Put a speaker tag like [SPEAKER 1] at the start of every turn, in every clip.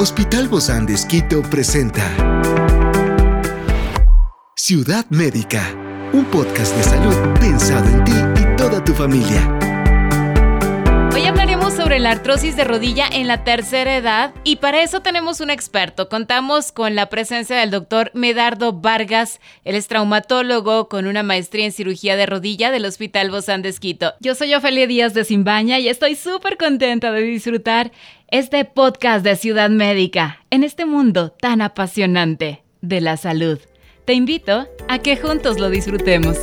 [SPEAKER 1] Hospital Bozán de Esquito presenta Ciudad Médica, un podcast de salud pensado en ti y toda tu familia.
[SPEAKER 2] Sobre la artrosis de rodilla en la tercera edad y para eso tenemos un experto. Contamos con la presencia del doctor Medardo Vargas. Él es traumatólogo con una maestría en cirugía de rodilla del Hospital Bozán de Esquito. Yo soy Ofelia Díaz de Simbaña y estoy súper contenta de disfrutar este podcast de Ciudad Médica en este mundo tan apasionante de la salud. Te invito a que juntos lo disfrutemos.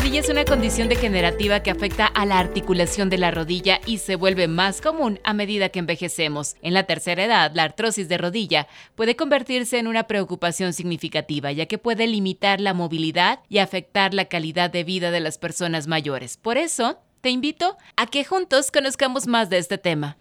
[SPEAKER 2] Rodilla es una condición degenerativa que afecta a la articulación de la rodilla y se vuelve más común a medida que envejecemos. En la tercera edad, la artrosis de rodilla puede convertirse en una preocupación significativa, ya que puede limitar la movilidad y afectar la calidad de vida de las personas mayores. Por eso, te invito a que juntos conozcamos más de este tema.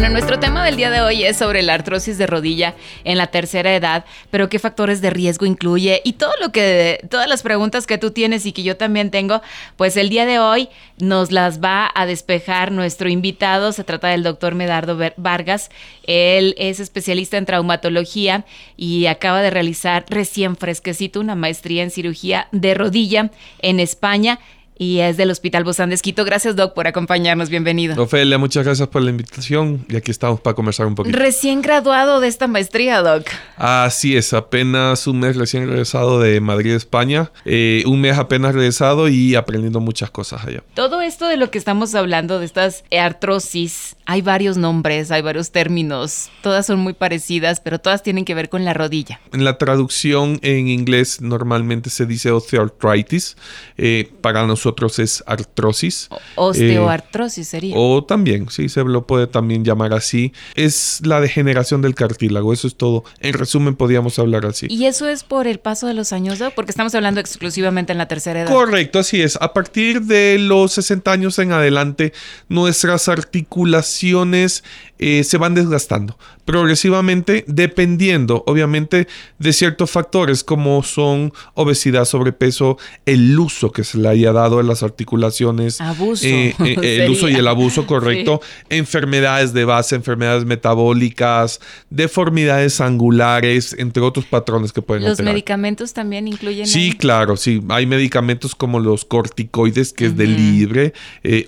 [SPEAKER 2] Bueno, nuestro tema del día de hoy es sobre la artrosis de rodilla en la tercera edad, pero qué factores de riesgo incluye y todo lo que, todas las preguntas que tú tienes y que yo también tengo, pues el día de hoy nos las va a despejar nuestro invitado. Se trata del doctor Medardo Vargas. Él es especialista en traumatología y acaba de realizar recién fresquecito una maestría en cirugía de rodilla en España y es del Hospital Bozán de Esquito. Gracias, Doc, por acompañarnos. Bienvenido.
[SPEAKER 3] Ofelia, muchas gracias por la invitación y aquí estamos para conversar un poquito.
[SPEAKER 2] Recién graduado de esta maestría, Doc.
[SPEAKER 3] Así es, apenas un mes recién regresado de Madrid, España. Eh, un mes apenas regresado y aprendiendo muchas cosas allá.
[SPEAKER 2] Todo esto de lo que estamos hablando, de estas artrosis, hay varios nombres, hay varios términos. Todas son muy parecidas, pero todas tienen que ver con la rodilla.
[SPEAKER 3] En la traducción en inglés normalmente se dice osteoarthritis. Eh, para nosotros es artrosis.
[SPEAKER 2] osteoartrosis sería.
[SPEAKER 3] O también, sí, se lo puede también llamar así. Es la degeneración del cartílago, eso es todo. En resumen, podríamos hablar así.
[SPEAKER 2] ¿Y eso es por el paso de los años, Porque estamos hablando exclusivamente en la tercera edad.
[SPEAKER 3] Correcto, así es. A partir de los 60 años en adelante, nuestras articulaciones eh, se van desgastando progresivamente, dependiendo, obviamente, de ciertos factores como son obesidad, sobrepeso, el uso que se le haya dado a las articulaciones.
[SPEAKER 2] Abuso.
[SPEAKER 3] Eh, eh, el uso y el abuso, correcto. Enfermedades de base, enfermedades metabólicas, deformidades angulares, entre otros patrones que pueden
[SPEAKER 2] ¿Los medicamentos también incluyen?
[SPEAKER 3] Sí, claro, sí. Hay medicamentos como los corticoides, que es de libre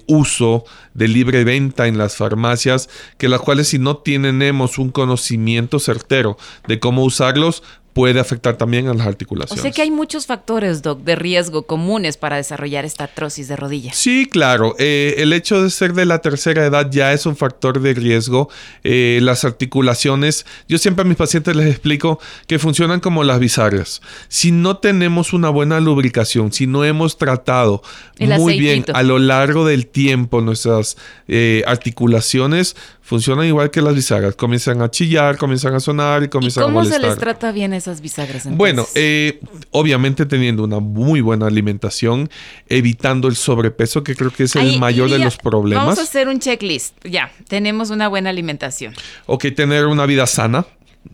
[SPEAKER 3] uso, de libre venta en las farmacias, que las cuales si no tenemos un conocimiento certero de cómo usarlos, puede afectar también a las articulaciones.
[SPEAKER 2] O sea que hay muchos factores, Doc, de riesgo comunes para desarrollar esta artrosis de rodilla.
[SPEAKER 3] Sí, claro. Eh, el hecho de ser de la tercera edad ya es un factor de riesgo. Eh, las articulaciones, yo siempre a mis pacientes les explico que funcionan como las bisagras. Si no tenemos una buena lubricación, si no hemos tratado muy bien a lo largo del tiempo nuestras eh, articulaciones, funcionan igual que las bisagras. Comienzan a chillar, comienzan a sonar y comienzan a molestar.
[SPEAKER 2] ¿Cómo se les trata bien esas bisagras?
[SPEAKER 3] Bueno, eh, obviamente teniendo una muy buena alimentación, evitando el sobrepeso, que creo que es el mayor de los problemas.
[SPEAKER 2] Vamos a hacer un checklist. Ya, tenemos una buena alimentación.
[SPEAKER 3] Ok, tener una vida sana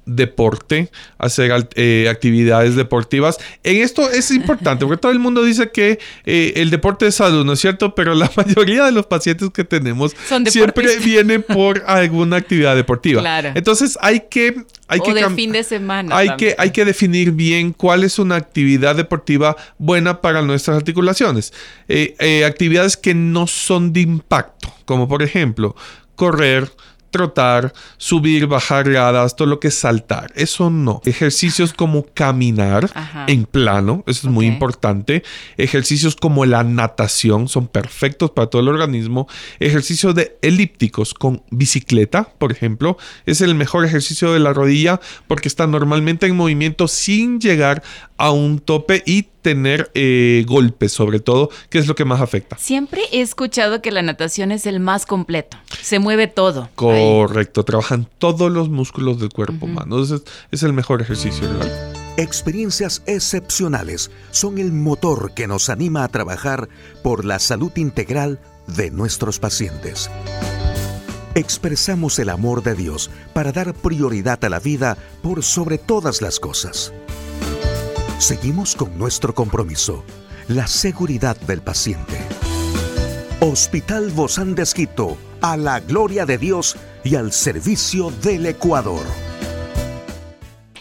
[SPEAKER 3] deporte, hacer eh, actividades deportivas. En esto es importante, porque todo el mundo dice que eh, el deporte es salud, ¿no es cierto? Pero la mayoría de los pacientes que tenemos siempre vienen por alguna actividad deportiva.
[SPEAKER 2] Claro.
[SPEAKER 3] Entonces hay que... Hay
[SPEAKER 2] o
[SPEAKER 3] que
[SPEAKER 2] de fin de semana.
[SPEAKER 3] Hay que, hay que definir bien cuál es una actividad deportiva buena para nuestras articulaciones. Eh, actividades que no son de impacto, como por ejemplo correr, trotar, subir, bajar gradas, todo lo que es saltar. Eso no. Ejercicios como caminar en plano, eso es muy importante. Ejercicios como la natación son perfectos para todo el organismo. Ejercicios de elípticos con bicicleta, por ejemplo, es el mejor ejercicio de la rodilla porque está normalmente en movimiento sin llegar a un tope y tener eh, golpes sobre todo, que es lo que más afecta.
[SPEAKER 2] Siempre he escuchado que la natación es el más completo, se mueve todo.
[SPEAKER 3] Correcto, trabajan todos los músculos del cuerpo humano, es, es el mejor ejercicio. ¿verdad?
[SPEAKER 1] Experiencias excepcionales son el motor que nos anima a trabajar por la salud integral de nuestros pacientes. Expresamos el amor de Dios para dar prioridad a la vida por sobre todas las cosas. Seguimos con nuestro compromiso, la seguridad del paciente. Hospital Bozán de Esquito, a la gloria de Dios y al servicio del Ecuador.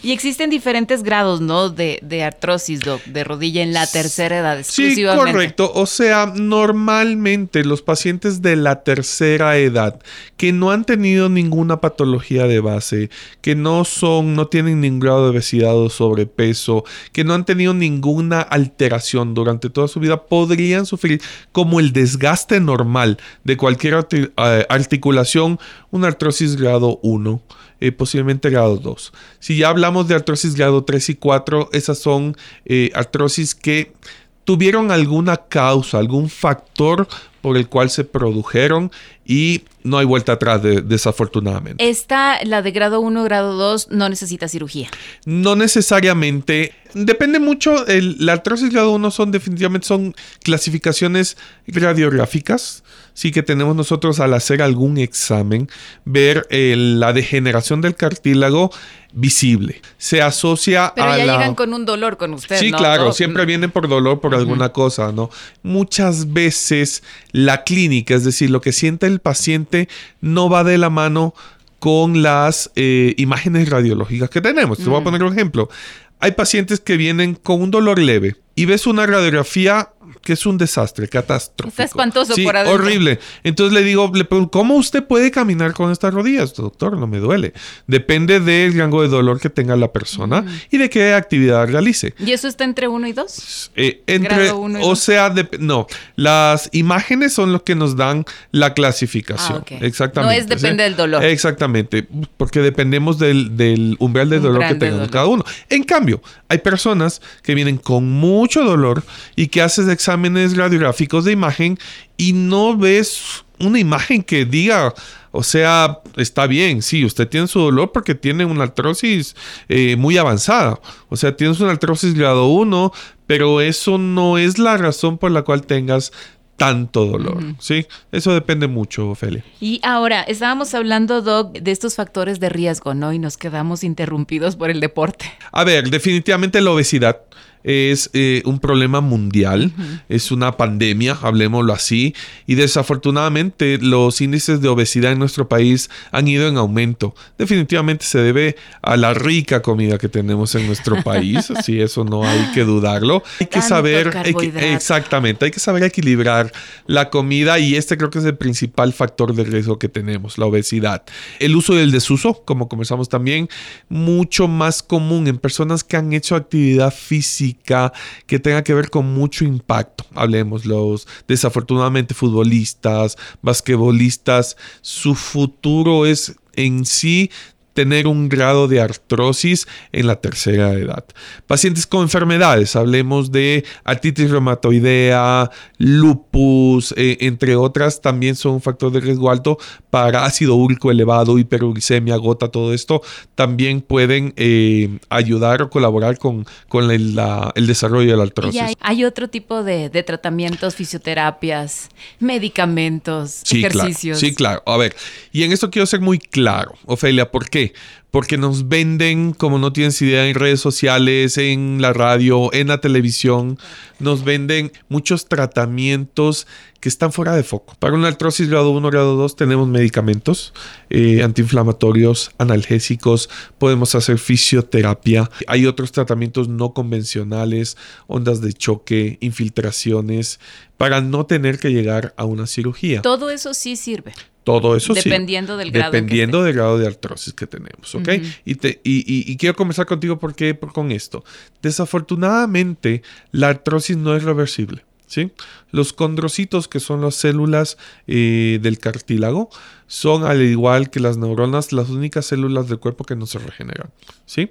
[SPEAKER 2] Y existen diferentes grados, ¿no? De, de artrosis, de rodilla en la tercera edad.
[SPEAKER 3] Sí, correcto. O sea, normalmente los pacientes de la tercera edad que no han tenido ninguna patología de base, que no son, no tienen ningún grado de obesidad o sobrepeso, que no han tenido ninguna alteración durante toda su vida, podrían sufrir como el desgaste normal de cualquier eh, articulación, una artrosis grado 1 eh, posiblemente grado 2. Si ya hablamos de artrosis grado 3 y 4, esas son eh, artrosis que tuvieron alguna causa, algún factor por el cual se produjeron y no hay vuelta atrás desafortunadamente.
[SPEAKER 2] Esta, la de grado 1, grado 2, no necesita cirugía.
[SPEAKER 3] No necesariamente. Depende mucho. la artrosis grado 1 son definitivamente son clasificaciones radiográficas. Sí que tenemos nosotros al hacer algún examen, ver eh, la degeneración del cartílago visible. Se asocia
[SPEAKER 2] Pero ya llegan con un dolor con usted.
[SPEAKER 3] Sí, claro, siempre vienen por dolor por alguna cosa, ¿no? Muchas veces la clínica, es decir, lo que siente el paciente, no va de la mano con las eh, imágenes radiológicas que tenemos. Te voy a poner un ejemplo. Hay pacientes que vienen con un dolor leve y ves una radiografía que es un desastre, catastrófico.
[SPEAKER 2] Está espantoso
[SPEAKER 3] por
[SPEAKER 2] adentro.
[SPEAKER 3] Horrible. Entonces le digo, le pregunto, ¿cómo usted puede caminar con estas rodillas? Doctor, no me duele. Depende del rango de dolor que tenga la persona y de qué actividad realice.
[SPEAKER 2] ¿Y eso está entre uno y dos?
[SPEAKER 3] Eh, entre, o sea, no, las imágenes son los que nos dan la clasificación. Ah, Exactamente.
[SPEAKER 2] No es depende del dolor.
[SPEAKER 3] Exactamente, porque dependemos del, umbral de dolor que tengamos cada uno. En cambio, hay personas que vienen con mucho dolor y que haces exámenes radiográficos de imagen y no ves una imagen que diga, o sea, está bien, sí, usted tiene su dolor porque tiene una artrosis eh, muy avanzada. O sea, tienes una artrosis grado 1, pero eso no es la razón por la cual tengas tanto dolor, ¿sí? Eso depende mucho, Ophelia.
[SPEAKER 2] Y ahora, estábamos hablando, Doc, de estos factores de riesgo, ¿no? Y nos quedamos interrumpidos por el deporte.
[SPEAKER 3] A ver, definitivamente la obesidad es eh, un problema mundial, es una pandemia, hablemoslo así, y desafortunadamente los índices de obesidad en nuestro país han ido en aumento. Definitivamente se debe a la rica comida que tenemos en nuestro país, así eso no hay que dudarlo. Hay que saber, exactamente, hay que saber equilibrar la comida y este creo que es el principal factor de riesgo que tenemos, la obesidad. El uso del desuso, como comenzamos también, mucho más común en personas que han hecho actividad física que tenga que ver con mucho impacto. Hablemos los desafortunadamente futbolistas, basquetbolistas, su futuro es en sí tener un grado de artrosis en la tercera edad. Pacientes con enfermedades, hablemos de artritis reumatoidea, lupus, eh, entre otras, también son un factor de riesgo alto para ácido úrico elevado, hiperuricemia, gota, todo esto también pueden eh, ayudar o colaborar con, con el, desarrollo de la artrosis.
[SPEAKER 2] hay, otro tipo de, tratamientos, fisioterapias, medicamentos, ejercicios.
[SPEAKER 3] sí, claro. A ver, y en esto quiero ser muy claro, Ofelia, ¿por qué? Porque nos venden, como no tienes idea, en redes sociales, en la radio, en la televisión, nos venden muchos tratamientos que están fuera de foco. Para una artrosis grado 1, grado 2 tenemos medicamentos eh, antiinflamatorios, analgésicos, podemos hacer fisioterapia. Hay otros tratamientos no convencionales, ondas de choque, infiltraciones, para no tener que llegar a una cirugía.
[SPEAKER 2] Todo eso sí sirve.
[SPEAKER 3] Todo eso
[SPEAKER 2] Dependiendo del grado.
[SPEAKER 3] Dependiendo del grado de artrosis que tenemos, ¿ok? y, te, y, quiero comenzar contigo porque, con esto. Desafortunadamente, la artrosis no es reversible, ¿sí? Los condrocitos, que son las células eh, del cartílago, son al igual que las neuronas las únicas células del cuerpo que no se regeneran, ¿sí?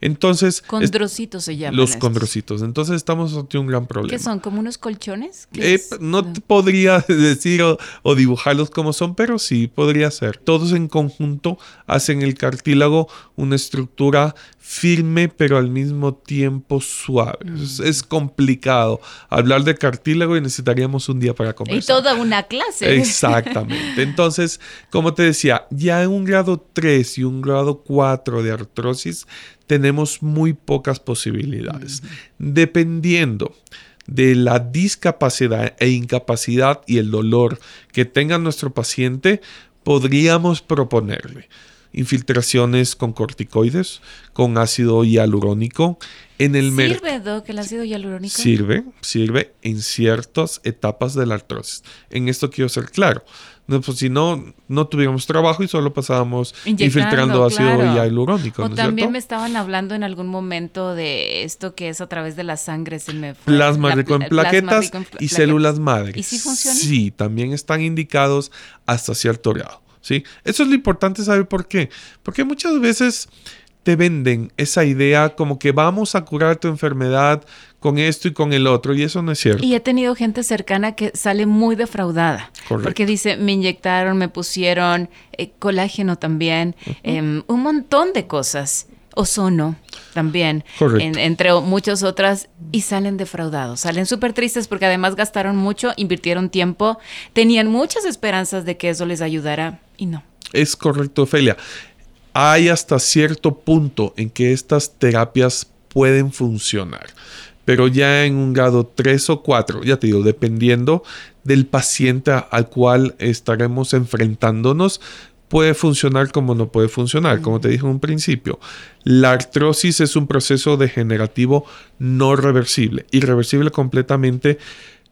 [SPEAKER 3] Entonces...
[SPEAKER 2] Condrocitos se llaman.
[SPEAKER 3] Los condrocitos. Entonces estamos ante un gran problema.
[SPEAKER 2] ¿Qué son? ¿Como unos colchones?
[SPEAKER 3] Eh, no te podría decir o, dibujarlos como son, pero sí podría ser. Todos en conjunto hacen el cartílago una estructura firme, pero al mismo tiempo suave. Es, es, complicado hablar de cartílago y necesitaríamos un día para conversar.
[SPEAKER 2] Y toda una clase.
[SPEAKER 3] Exactamente. Entonces, como te decía, ya en un grado 3 y un grado 4 de artrosis tenemos muy pocas posibilidades. Dependiendo de la discapacidad e incapacidad y el dolor que tenga nuestro paciente, podríamos proponerle infiltraciones con corticoides, con ácido hialurónico. En el
[SPEAKER 2] ¿Sirve, Doc, el ácido hialurónico?
[SPEAKER 3] Sirve, sirve en ciertas etapas de la artrosis. En esto quiero ser claro. No, pues si no, no tuviéramos trabajo y solo pasábamos infiltrando ácido hialurónico.
[SPEAKER 2] O también me estaban hablando en algún momento de esto que es a través de la sangre. Se me
[SPEAKER 3] Plasma rico en plaquetas y células madre. ¿Y si funciona? Sí, también están indicados hasta cierto grado. ¿Sí? Eso es lo importante saber por qué. Porque muchas veces te venden esa idea como que vamos a curar tu enfermedad con esto y con el otro, y eso no es cierto.
[SPEAKER 2] Y he tenido gente cercana que sale muy defraudada, porque dice, me inyectaron, me pusieron eh, colágeno también, em, un montón de cosas, ozono también, entre muchas otras, y salen defraudados, salen súper tristes porque además gastaron mucho, invirtieron tiempo, tenían muchas esperanzas de que eso les ayudara, y no.
[SPEAKER 3] Es correcto, Ophelia. Hay hasta cierto punto en que estas terapias pueden funcionar pero ya en un grado 3 o 4, ya te digo, dependiendo del paciente al cual estaremos enfrentándonos, puede funcionar como no puede funcionar. Como te dije en un principio, la artrosis es un proceso degenerativo no reversible, irreversible completamente,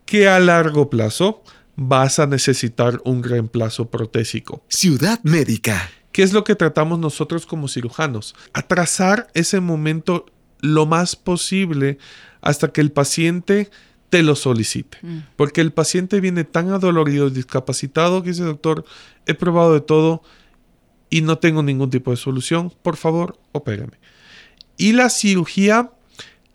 [SPEAKER 3] que a largo plazo vas a necesitar un reemplazo protésico.
[SPEAKER 1] Ciudad médica.
[SPEAKER 3] ¿Qué es lo que tratamos nosotros como cirujanos? Atrasar ese momento lo más posible hasta que el paciente te lo solicite. Mm. Porque el paciente viene tan adolorido y discapacitado que dice, doctor, he probado de todo y no tengo ningún tipo de solución. Por favor, opérame. Y la cirugía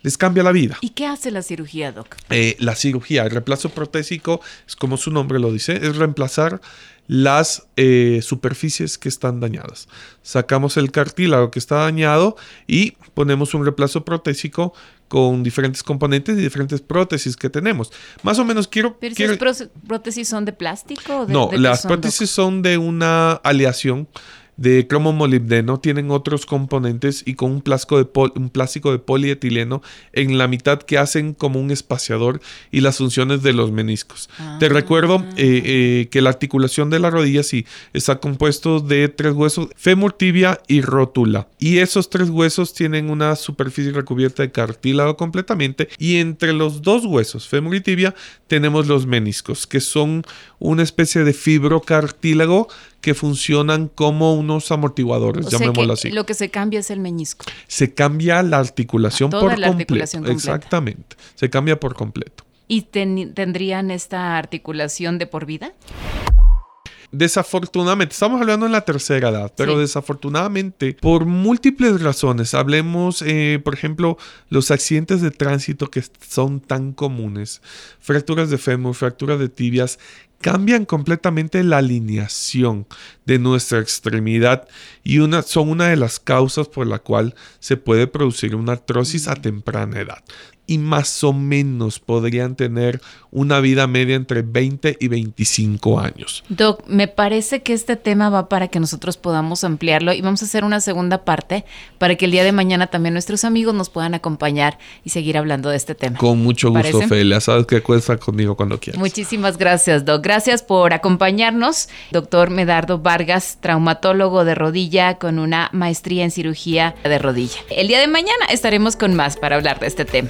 [SPEAKER 3] les cambia la vida.
[SPEAKER 2] ¿Y qué hace la cirugía, doc?
[SPEAKER 3] Eh, la cirugía, el reemplazo protésico, es como su nombre lo dice, es reemplazar las eh, superficies que están dañadas. Sacamos el cartílago que está dañado y ponemos un reemplazo protésico con diferentes componentes y diferentes prótesis que tenemos. Más o menos quiero...
[SPEAKER 2] ¿Pero esas prótesis son de plástico?
[SPEAKER 3] no, las prótesis son de una aleación de cromo molibdeno tienen otros componentes y con un plástico, de un plástico de polietileno en la mitad que hacen como un espaciador y las funciones de los meniscos. Te ah. recuerdo eh, eh, que la articulación de la rodilla sí está compuesto de tres huesos, fémur, tibia y rótula. Y esos tres huesos tienen una superficie recubierta de cartílago completamente y entre los dos huesos, fémur y tibia, tenemos los meniscos, que son una especie de fibrocartílago que funcionan como unos amortiguadores, llamémoslo así.
[SPEAKER 2] Lo que se cambia es el meñisco.
[SPEAKER 3] Se cambia la articulación por completo. Exactamente. Se cambia por completo.
[SPEAKER 2] ¿Y tendrían esta articulación de por vida?
[SPEAKER 3] Desafortunadamente, estamos hablando en la tercera edad, pero desafortunadamente, por múltiples razones, hablemos, eh, por ejemplo, los accidentes de tránsito que son tan comunes, fracturas de fémur, fracturas de tibias, cambian completamente la alineación de nuestra extremidad y una, son una de las causas por la cual se puede producir una artrosis a temprana edad y más o menos podrían tener una vida media entre 20 y 25 años.
[SPEAKER 2] Doc, me parece que este tema va para que nosotros podamos ampliarlo y vamos a hacer una segunda parte para que el día de mañana también nuestros amigos nos puedan acompañar y seguir hablando de este tema.
[SPEAKER 3] Con mucho gusto, Felia. Sabes que cuesta conmigo cuando quieras.
[SPEAKER 2] Muchísimas gracias, Doc. Gracias por acompañarnos. Doctor Medardo Vargas, traumatólogo de rodilla con una maestría en cirugía de rodilla. El día de mañana estaremos con más para hablar de este tema.